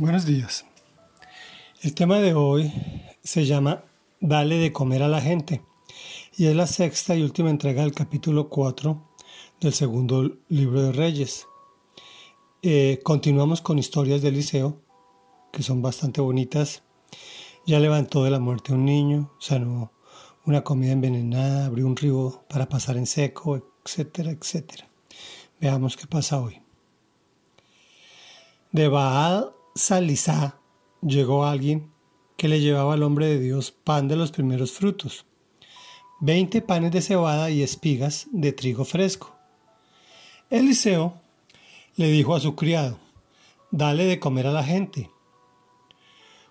Buenos días. El tema de hoy se llama Dale de comer a la gente y es la sexta y última entrega del capítulo 4 del segundo libro de Reyes. Eh, continuamos con historias de Eliseo que son bastante bonitas. Ya levantó de la muerte a un niño, sanó una comida envenenada, abrió un río para pasar en seco, etcétera, etcétera. Veamos qué pasa hoy. De Baal Salizá llegó alguien que le llevaba al hombre de Dios pan de los primeros frutos, veinte panes de cebada y espigas de trigo fresco. Eliseo le dijo a su criado, dale de comer a la gente.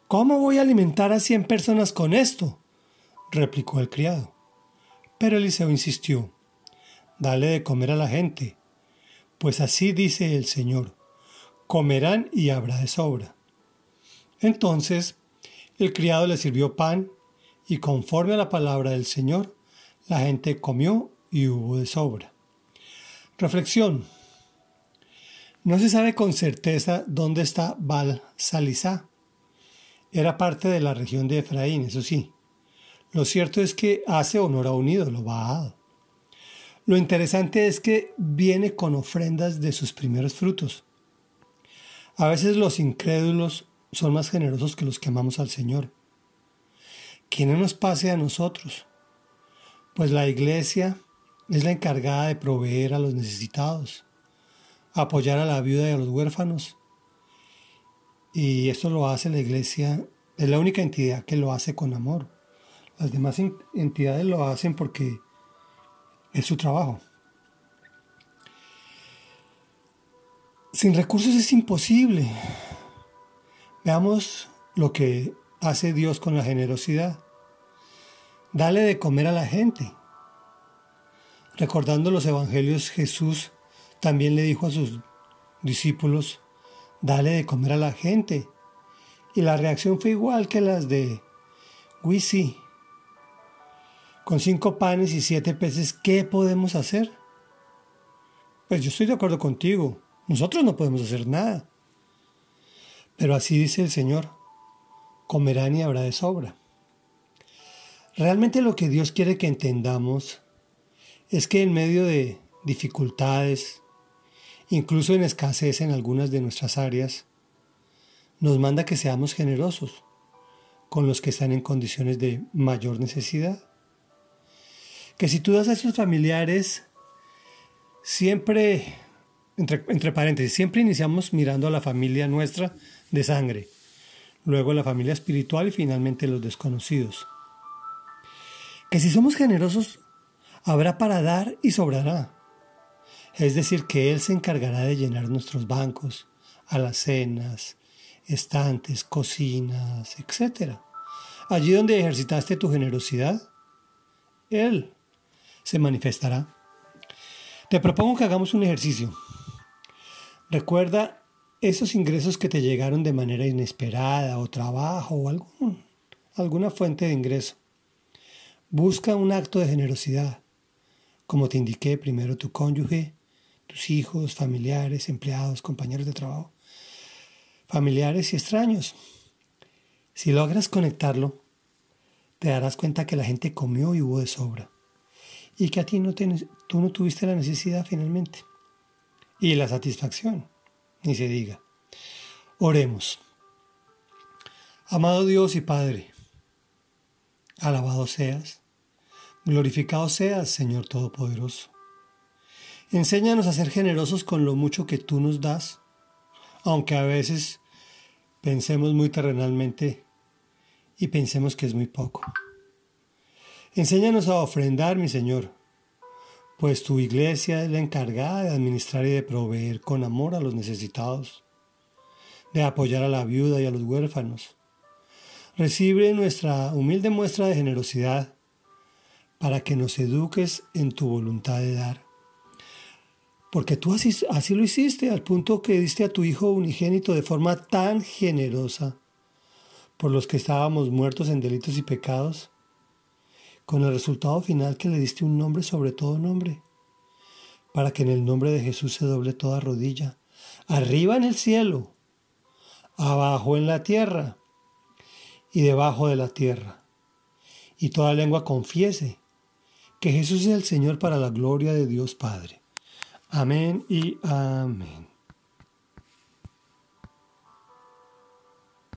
¿Cómo voy a alimentar a cien personas con esto? replicó el criado. Pero Eliseo insistió, dale de comer a la gente, pues así dice el Señor, comerán y habrá de sobra. Entonces el criado le sirvió pan, y conforme a la palabra del Señor, la gente comió y hubo de sobra. Reflexión. No se sabe con certeza dónde está Baal Salizá. Era parte de la región de Efraín, eso sí. Lo cierto es que hace honor a un ídolo, Baal. Lo interesante es que viene con ofrendas de sus primeros frutos. A veces los incrédulos son más generosos que los que amamos al Señor. Que no nos pase a nosotros, pues la iglesia es la encargada de proveer a los necesitados, apoyar a la viuda y a los huérfanos. Y esto lo hace la iglesia, es la única entidad que lo hace con amor. Las demás entidades lo hacen porque es su trabajo. Sin recursos es imposible. Veamos lo que hace Dios con la generosidad. Dale de comer a la gente. Recordando los evangelios, Jesús también le dijo a sus discípulos, dale de comer a la gente. Y la reacción fue igual que las de Wisi. Con cinco panes y siete peces, ¿qué podemos hacer? Pues yo estoy de acuerdo contigo. Nosotros no podemos hacer nada. Pero así dice el Señor, comerán y habrá de sobra. Realmente lo que Dios quiere que entendamos es que en medio de dificultades, incluso en escasez en algunas de nuestras áreas, nos manda que seamos generosos con los que están en condiciones de mayor necesidad. Que si tú das a sus familiares, siempre entre, paréntesis, siempre iniciamos mirando a la familia nuestra de sangre, luego la familia espiritual y finalmente los desconocidos. Que si somos generosos, habrá para dar y sobrará. Es decir, que Él se encargará de llenar nuestros bancos, alacenas, estantes, cocinas, etc. Allí donde ejercitaste tu generosidad, Él se manifestará. Te propongo que hagamos un ejercicio. Recuerda esos ingresos que te llegaron de manera inesperada o trabajo o alguna fuente de ingreso. Busca un acto de generosidad, como te indiqué primero tu cónyuge, tus hijos, familiares, empleados, compañeros de trabajo, familiares y extraños. Si logras conectarlo, te darás cuenta que la gente comió y hubo de sobra y que a ti no tú no tuviste la necesidad finalmente y la satisfacción, ni se diga. Oremos. Amado Dios y Padre, alabado seas, glorificado seas, Señor Todopoderoso. Enséñanos a ser generosos con lo mucho que tú nos das, aunque a veces pensemos muy terrenalmente y pensemos que es muy poco. Enséñanos a ofrendar, mi Señor, pues tu iglesia es la encargada de administrar y de proveer con amor a los necesitados, de apoyar a la viuda y a los huérfanos. Recibe nuestra humilde muestra de generosidad para que nos eduques en tu voluntad de dar. Porque tú así, así lo hiciste, al punto que diste a tu Hijo unigénito de forma tan generosa por los que estábamos muertos en delitos y pecados con el resultado final que le diste un nombre sobre todo nombre, para que en el nombre de Jesús se doble toda rodilla, arriba en el cielo, abajo en la tierra y debajo de la tierra. Y toda lengua confiese que Jesús es el Señor para la gloria de Dios Padre. Amén y amén.